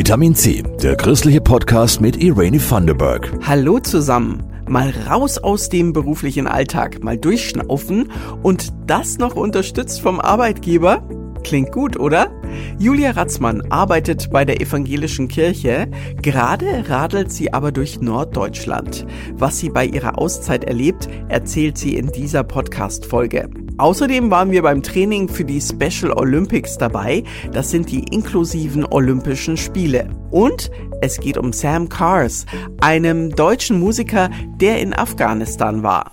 Vitamin C, der christliche Podcast mit Irene Thunderberg. Hallo zusammen. Mal raus aus dem beruflichen Alltag, mal durchschnaufen und das noch unterstützt vom Arbeitgeber? Klingt gut, oder? Julia Ratzmann arbeitet bei der evangelischen Kirche. Gerade radelt sie aber durch Norddeutschland. Was sie bei ihrer Auszeit erlebt, erzählt sie in dieser Podcast-Folge. Außerdem waren wir beim Training für die Special Olympics dabei. Das sind die inklusiven Olympischen Spiele. Und es geht um Sam Cars, einem deutschen Musiker, der in Afghanistan war.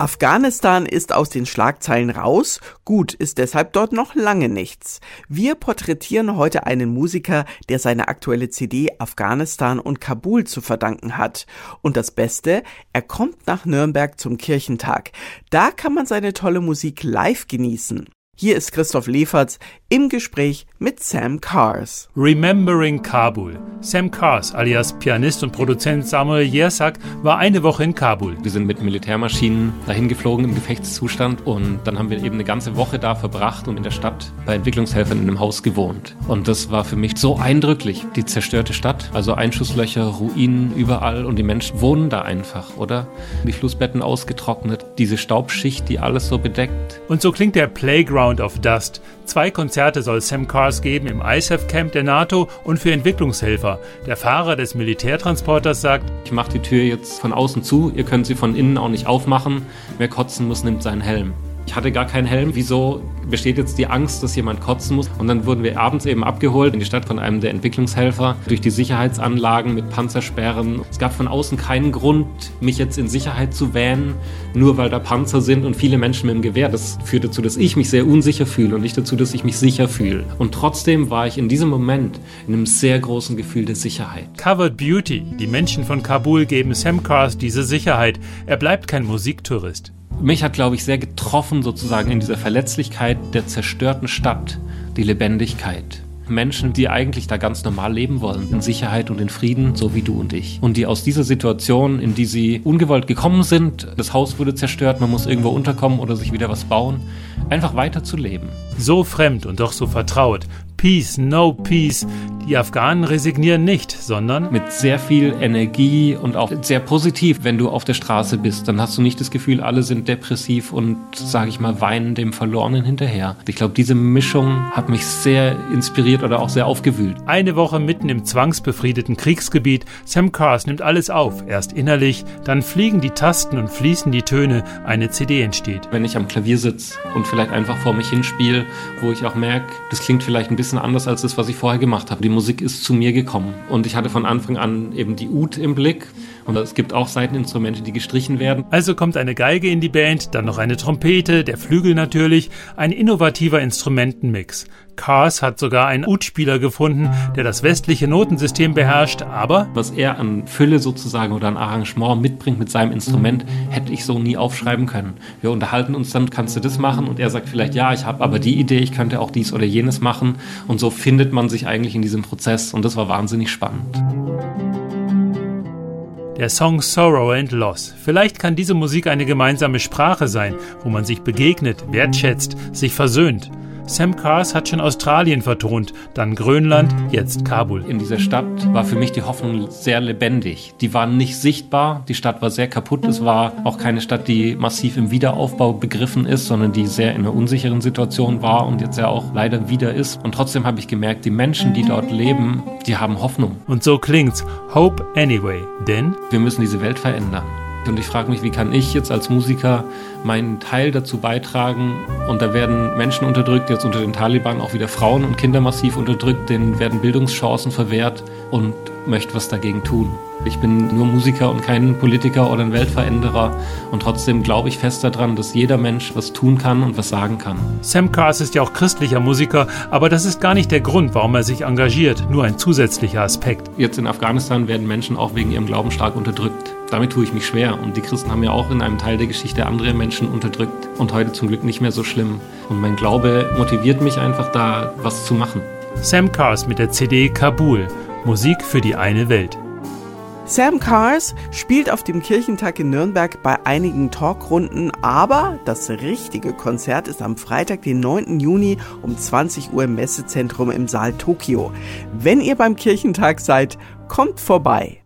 Afghanistan ist aus den Schlagzeilen raus, gut ist deshalb dort noch lange nichts. Wir porträtieren heute einen Musiker, der seine aktuelle CD Afghanistan und Kabul zu verdanken hat. Und das Beste, er kommt nach Nürnberg zum Kirchentag. Da kann man seine tolle Musik live genießen. Hier ist Christoph Leferz im Gespräch mit Sam Cars. Remembering Kabul. Sam Cars, alias Pianist und Produzent Samuel Jersak, war eine Woche in Kabul. Wir sind mit Militärmaschinen dahin geflogen im Gefechtszustand und dann haben wir eben eine ganze Woche da verbracht und in der Stadt bei Entwicklungshelfern in einem Haus gewohnt. Und das war für mich so eindrücklich. Die zerstörte Stadt, also Einschusslöcher, Ruinen überall und die Menschen wohnen da einfach, oder? Die Flussbetten ausgetrocknet, diese Staubschicht, die alles so bedeckt. Und so klingt der Playground Sound of Dust. Zwei Konzerte soll Sam Cars geben im ISAF Camp der NATO und für Entwicklungshelfer. Der Fahrer des Militärtransporters sagt, ich mache die Tür jetzt von außen zu, ihr könnt sie von innen auch nicht aufmachen. Wer kotzen muss, nimmt seinen Helm. Ich hatte gar keinen Helm. Wieso besteht jetzt die Angst, dass jemand kotzen muss? Und dann wurden wir abends eben abgeholt in die Stadt von einem der Entwicklungshelfer durch die Sicherheitsanlagen mit Panzersperren. Es gab von außen keinen Grund, mich jetzt in Sicherheit zu wähnen, nur weil da Panzer sind und viele Menschen mit dem Gewehr. Das führt dazu, dass ich mich sehr unsicher fühle und nicht dazu, dass ich mich sicher fühle. Und trotzdem war ich in diesem Moment in einem sehr großen Gefühl der Sicherheit. Covered Beauty. Die Menschen von Kabul geben Sam Cars diese Sicherheit. Er bleibt kein Musiktourist mich hat, glaube ich, sehr getroffen sozusagen in dieser Verletzlichkeit der zerstörten Stadt, die Lebendigkeit. Menschen, die eigentlich da ganz normal leben wollen, in Sicherheit und in Frieden, so wie du und ich. Und die aus dieser Situation, in die sie ungewollt gekommen sind, das Haus wurde zerstört, man muss irgendwo unterkommen oder sich wieder was bauen, einfach weiterzuleben. So fremd und doch so vertraut. Peace, no peace. Die Afghanen resignieren nicht, sondern mit sehr viel Energie und auch sehr positiv. Wenn du auf der Straße bist, dann hast du nicht das Gefühl, alle sind depressiv und, sage ich mal, weinen dem Verlorenen hinterher. Ich glaube, diese Mischung hat mich sehr inspiriert oder auch sehr aufgewühlt. Eine Woche mitten im zwangsbefriedeten Kriegsgebiet. Sam Cars nimmt alles auf. Erst innerlich, dann fliegen die Tasten und fließen die Töne. Eine CD entsteht. Wenn ich am Klavier sitze und vielleicht einfach vor mich hinspiele, wo ich auch merke, das klingt vielleicht ein bisschen anders als das, was ich vorher gemacht habe. Die Musik ist zu mir gekommen und ich hatte von Anfang an eben die Ud im Blick und es gibt auch Seiteninstrumente, die gestrichen werden. Also kommt eine Geige in die Band, dann noch eine Trompete, der Flügel natürlich, ein innovativer Instrumentenmix. Cars hat sogar einen Ud-Spieler gefunden, der das westliche Notensystem beherrscht, aber was er an Fülle sozusagen oder an Arrangement mitbringt mit seinem Instrument, hätte ich so nie aufschreiben können. Wir unterhalten uns dann, kannst du das machen? Und er sagt vielleicht, ja, ich habe aber die Idee, ich könnte auch dies oder jenes machen. Und so findet man sich eigentlich in diesem Prozess und das war wahnsinnig spannend. Der Song Sorrow and Loss. Vielleicht kann diese Musik eine gemeinsame Sprache sein, wo man sich begegnet, wertschätzt, sich versöhnt. Sam Cars hat schon Australien vertont, dann Grönland, jetzt Kabul. In dieser Stadt war für mich die Hoffnung sehr lebendig. Die war nicht sichtbar, die Stadt war sehr kaputt. Es war auch keine Stadt, die massiv im Wiederaufbau begriffen ist, sondern die sehr in einer unsicheren Situation war und jetzt ja auch leider wieder ist. Und trotzdem habe ich gemerkt, die Menschen, die dort leben, die haben Hoffnung. Und so klingt's. Hope anyway. Denn wir müssen diese Welt verändern. Und ich frage mich, wie kann ich jetzt als Musiker meinen Teil dazu beitragen? Und da werden Menschen unterdrückt, jetzt unter den Taliban auch wieder Frauen und Kinder massiv unterdrückt, denen werden Bildungschancen verwehrt und möchte was dagegen tun. Ich bin nur Musiker und kein Politiker oder ein Weltveränderer und trotzdem glaube ich fest daran, dass jeder Mensch was tun kann und was sagen kann. Sam Cars ist ja auch christlicher Musiker, aber das ist gar nicht der Grund, warum er sich engagiert, nur ein zusätzlicher Aspekt. Jetzt in Afghanistan werden Menschen auch wegen ihrem Glauben stark unterdrückt. Damit tue ich mich schwer und die Christen haben ja auch in einem Teil der Geschichte andere Menschen unterdrückt und heute zum Glück nicht mehr so schlimm. Und mein Glaube motiviert mich einfach da was zu machen. Sam Cars mit der CD Kabul. Musik für die eine Welt. Sam Cars spielt auf dem Kirchentag in Nürnberg bei einigen Talkrunden, aber das richtige Konzert ist am Freitag, den 9. Juni um 20 Uhr im Messezentrum im Saal Tokio. Wenn ihr beim Kirchentag seid, kommt vorbei.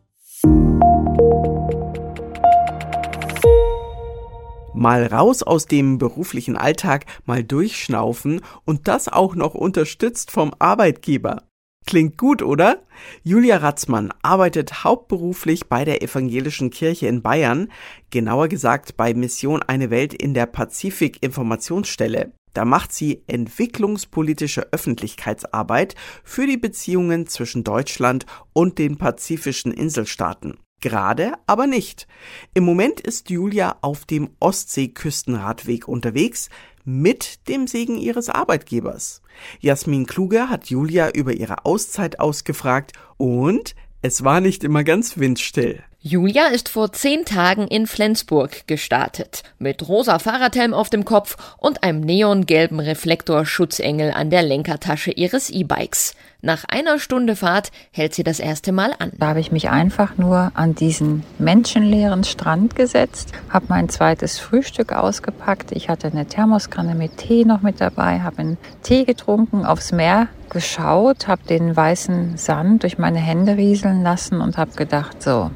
Mal raus aus dem beruflichen Alltag, mal durchschnaufen und das auch noch unterstützt vom Arbeitgeber. Klingt gut, oder? Julia Ratzmann arbeitet hauptberuflich bei der Evangelischen Kirche in Bayern, genauer gesagt bei Mission Eine Welt in der Pazifik Informationsstelle. Da macht sie entwicklungspolitische Öffentlichkeitsarbeit für die Beziehungen zwischen Deutschland und den pazifischen Inselstaaten. Gerade aber nicht. Im Moment ist Julia auf dem Ostseeküstenradweg unterwegs, mit dem Segen ihres Arbeitgebers. Jasmin Kluge hat Julia über ihre Auszeit ausgefragt und es war nicht immer ganz windstill. Julia ist vor zehn Tagen in Flensburg gestartet. Mit rosa Fahrradhelm auf dem Kopf und einem neongelben Reflektorschutzengel an der Lenkertasche ihres E-Bikes. Nach einer Stunde Fahrt hält sie das erste Mal an. Da habe ich mich einfach nur an diesen menschenleeren Strand gesetzt, habe mein zweites Frühstück ausgepackt. Ich hatte eine Thermoskanne mit Tee noch mit dabei, habe einen Tee getrunken, aufs Meer geschaut, habe den weißen Sand durch meine Hände rieseln lassen und habe gedacht, so,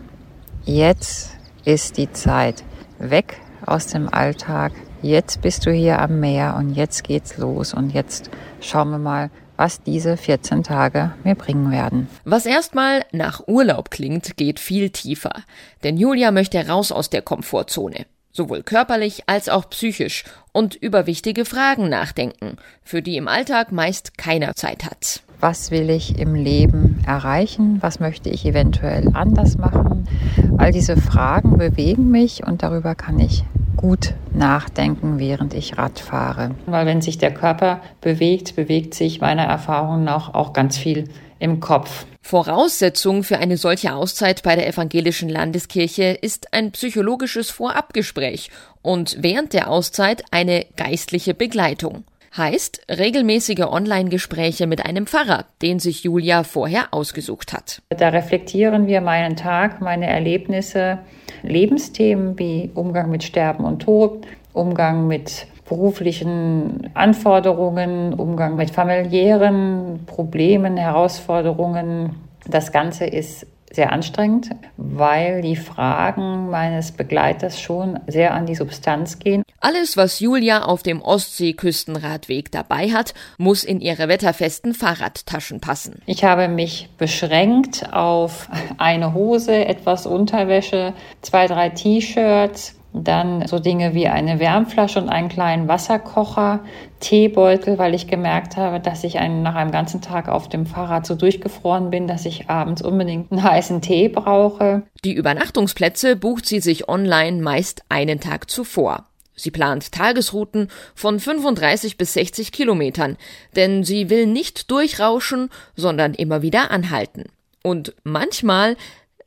jetzt ist die Zeit weg aus dem Alltag. Jetzt bist du hier am Meer und jetzt geht's los und jetzt schauen wir mal, was diese 14 Tage mir bringen werden. Was erstmal nach Urlaub klingt, geht viel tiefer. Denn Julia möchte raus aus der Komfortzone. Sowohl körperlich als auch psychisch und über wichtige Fragen nachdenken, für die im Alltag meist keiner Zeit hat was will ich im Leben erreichen, was möchte ich eventuell anders machen. All diese Fragen bewegen mich und darüber kann ich gut nachdenken, während ich Rad fahre. Weil wenn sich der Körper bewegt, bewegt sich meiner Erfahrung nach auch ganz viel im Kopf. Voraussetzung für eine solche Auszeit bei der evangelischen Landeskirche ist ein psychologisches Vorabgespräch und während der Auszeit eine geistliche Begleitung. Heißt regelmäßige Online-Gespräche mit einem Pfarrer, den sich Julia vorher ausgesucht hat. Da reflektieren wir meinen Tag, meine Erlebnisse, Lebensthemen wie Umgang mit Sterben und Tod, Umgang mit beruflichen Anforderungen, Umgang mit familiären Problemen, Herausforderungen. Das Ganze ist sehr anstrengend, weil die Fragen meines Begleiters schon sehr an die Substanz gehen. Alles, was Julia auf dem Ostseeküstenradweg dabei hat, muss in ihre wetterfesten Fahrradtaschen passen. Ich habe mich beschränkt auf eine Hose, etwas Unterwäsche, zwei, drei T-Shirts, dann so Dinge wie eine Wärmflasche und einen kleinen Wasserkocher, Teebeutel, weil ich gemerkt habe, dass ich einen, nach einem ganzen Tag auf dem Fahrrad so durchgefroren bin, dass ich abends unbedingt einen heißen Tee brauche. Die Übernachtungsplätze bucht sie sich online meist einen Tag zuvor. Sie plant Tagesrouten von 35 bis 60 Kilometern, denn sie will nicht durchrauschen, sondern immer wieder anhalten. Und manchmal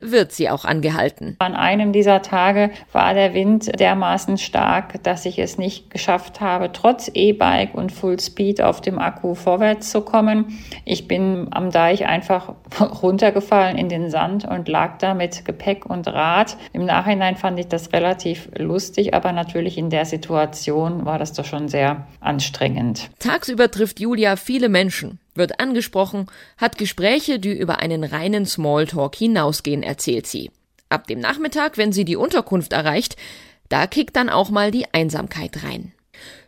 wird sie auch angehalten. An einem dieser Tage war der Wind dermaßen stark, dass ich es nicht geschafft habe, trotz E-Bike und Full Speed auf dem Akku vorwärts zu kommen. Ich bin am Deich einfach runtergefallen in den Sand und lag da mit Gepäck und Rad. Im Nachhinein fand ich das relativ lustig, aber natürlich in der Situation war das doch schon sehr anstrengend. Tagsüber trifft Julia viele Menschen wird angesprochen, hat Gespräche, die über einen reinen Smalltalk hinausgehen, erzählt sie. Ab dem Nachmittag, wenn sie die Unterkunft erreicht, da kickt dann auch mal die Einsamkeit rein.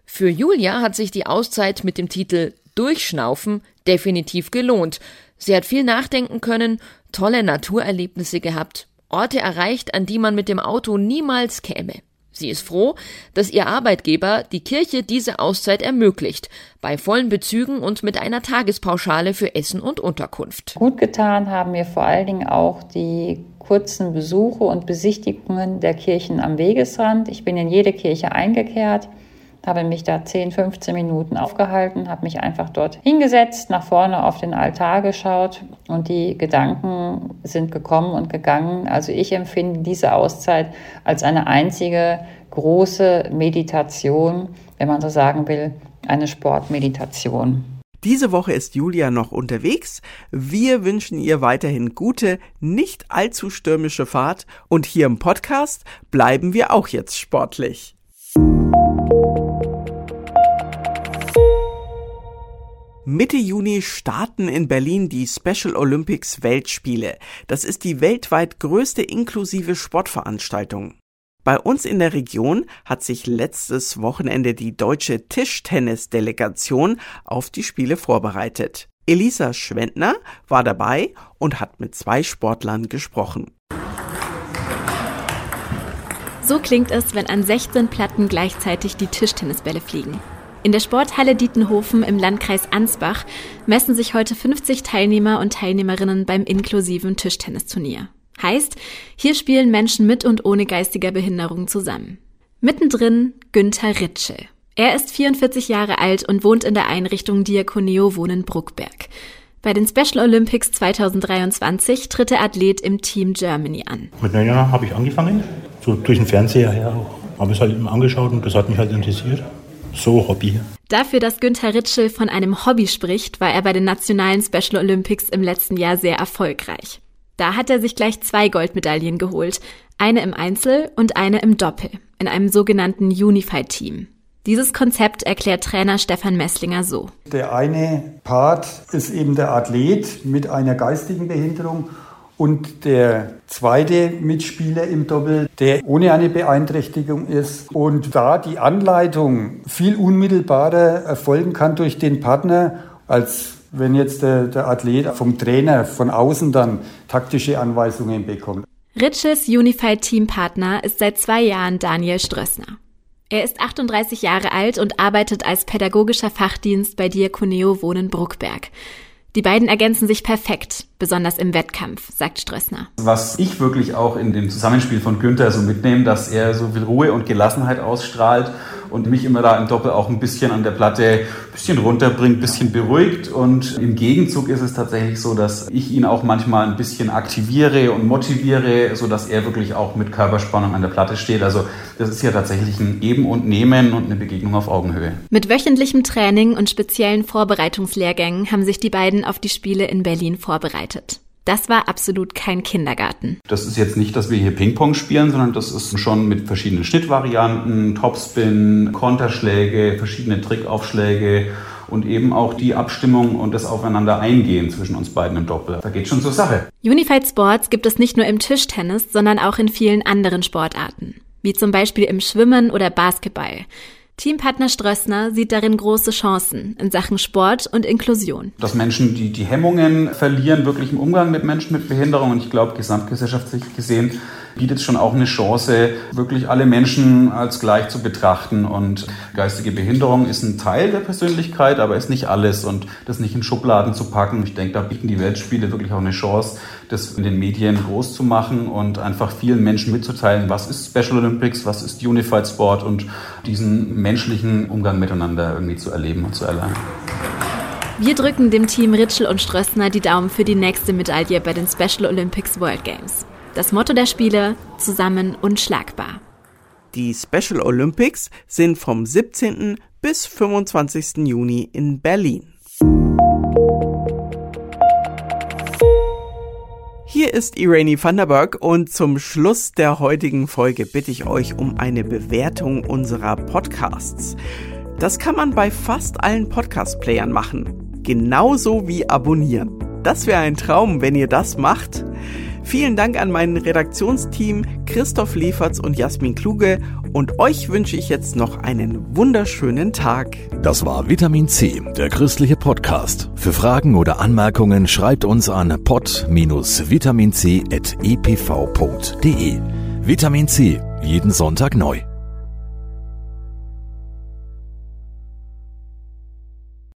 Für Julia hat sich die Auszeit mit dem Titel Durchschnaufen definitiv gelohnt. Sie hat viel nachdenken können, tolle Naturerlebnisse gehabt, Orte erreicht, an die man mit dem Auto niemals käme. Sie ist froh, dass ihr Arbeitgeber die Kirche diese Auszeit ermöglicht, bei vollen Bezügen und mit einer Tagespauschale für Essen und Unterkunft. Gut getan haben mir vor allen Dingen auch die kurzen Besuche und Besichtigungen der Kirchen am Wegesrand. Ich bin in jede Kirche eingekehrt habe mich da 10, 15 Minuten aufgehalten, habe mich einfach dort hingesetzt, nach vorne auf den Altar geschaut und die Gedanken sind gekommen und gegangen. Also ich empfinde diese Auszeit als eine einzige große Meditation, wenn man so sagen will, eine Sportmeditation. Diese Woche ist Julia noch unterwegs. Wir wünschen ihr weiterhin gute, nicht allzu stürmische Fahrt und hier im Podcast bleiben wir auch jetzt sportlich. Mitte Juni starten in Berlin die Special Olympics Weltspiele. Das ist die weltweit größte inklusive Sportveranstaltung. Bei uns in der Region hat sich letztes Wochenende die deutsche Tischtennisdelegation auf die Spiele vorbereitet. Elisa Schwendner war dabei und hat mit zwei Sportlern gesprochen. So klingt es, wenn an 16 Platten gleichzeitig die Tischtennisbälle fliegen. In der Sporthalle Dietenhofen im Landkreis Ansbach messen sich heute 50 Teilnehmer und Teilnehmerinnen beim inklusiven Tischtennisturnier. Heißt, hier spielen Menschen mit und ohne geistiger Behinderung zusammen. Mittendrin Günther Ritschel. Er ist 44 Jahre alt und wohnt in der Einrichtung Diakoneo Wohnen Bruckberg. Bei den Special Olympics 2023 tritt der Athlet im Team Germany an. Mit neun Jahren habe ich angefangen, so durch den Fernseher her auch. Habe es halt immer angeschaut und das hat mich halt interessiert so Hobby. Dafür, dass Günther Ritschel von einem Hobby spricht, war er bei den nationalen Special Olympics im letzten Jahr sehr erfolgreich. Da hat er sich gleich zwei Goldmedaillen geholt, eine im Einzel und eine im Doppel, in einem sogenannten Unified Team. Dieses Konzept erklärt Trainer Stefan Messlinger so. Der eine Part ist eben der Athlet mit einer geistigen Behinderung und der zweite Mitspieler im Doppel, der ohne eine Beeinträchtigung ist und da die Anleitung viel unmittelbarer erfolgen kann durch den Partner, als wenn jetzt der, der Athlet vom Trainer von außen dann taktische Anweisungen bekommt. Ritsches Unified Team Partner ist seit zwei Jahren Daniel Strössner. Er ist 38 Jahre alt und arbeitet als pädagogischer Fachdienst bei Diakoneo Wohnen Bruckberg. Die beiden ergänzen sich perfekt, besonders im Wettkampf, sagt Strössner. Was ich wirklich auch in dem Zusammenspiel von Günther so mitnehme, dass er so viel Ruhe und Gelassenheit ausstrahlt und mich immer da im Doppel auch ein bisschen an der Platte ein bisschen runterbringt, ein bisschen beruhigt. Und im Gegenzug ist es tatsächlich so, dass ich ihn auch manchmal ein bisschen aktiviere und motiviere, sodass er wirklich auch mit Körperspannung an der Platte steht. Also das ist ja tatsächlich ein Geben und Nehmen und eine Begegnung auf Augenhöhe. Mit wöchentlichem Training und speziellen Vorbereitungslehrgängen haben sich die beiden auf die Spiele in Berlin vorbereitet. Das war absolut kein Kindergarten. Das ist jetzt nicht, dass wir hier Ping-Pong spielen, sondern das ist schon mit verschiedenen Schnittvarianten, Topspin, Konterschläge, verschiedene Trickaufschläge und eben auch die Abstimmung und das Aufeinander eingehen zwischen uns beiden im Doppel. Da geht schon zur Sache. Unified Sports gibt es nicht nur im Tischtennis, sondern auch in vielen anderen Sportarten, wie zum Beispiel im Schwimmen oder Basketball. Teampartner Strössner sieht darin große Chancen in Sachen Sport und Inklusion. Dass Menschen die, die Hemmungen verlieren, wirklich im Umgang mit Menschen mit Behinderung. Und ich glaube, gesamtgesellschaftlich gesehen bietet schon auch eine Chance, wirklich alle Menschen als gleich zu betrachten. Und geistige Behinderung ist ein Teil der Persönlichkeit, aber ist nicht alles und das nicht in Schubladen zu packen. Ich denke, da bieten die Weltspiele wirklich auch eine Chance, das in den Medien groß zu machen und einfach vielen Menschen mitzuteilen, was ist Special Olympics, was ist Unified Sport und diesen menschlichen Umgang miteinander irgendwie zu erleben und zu erlernen. Wir drücken dem Team Ritschel und Strössner die Daumen für die nächste Medaille bei den Special Olympics World Games. Das Motto der Spiele, zusammen unschlagbar. Die Special Olympics sind vom 17. bis 25. Juni in Berlin. Hier ist Irene Vanderberg und zum Schluss der heutigen Folge bitte ich euch um eine Bewertung unserer Podcasts. Das kann man bei fast allen Podcast-Playern machen. Genauso wie abonnieren. Das wäre ein Traum, wenn ihr das macht. Vielen Dank an mein Redaktionsteam Christoph Leferz und Jasmin Kluge und euch wünsche ich jetzt noch einen wunderschönen Tag. Das war Vitamin C, der christliche Podcast. Für Fragen oder Anmerkungen schreibt uns an pod-vitaminc.epv.de. Vitamin C, jeden Sonntag neu.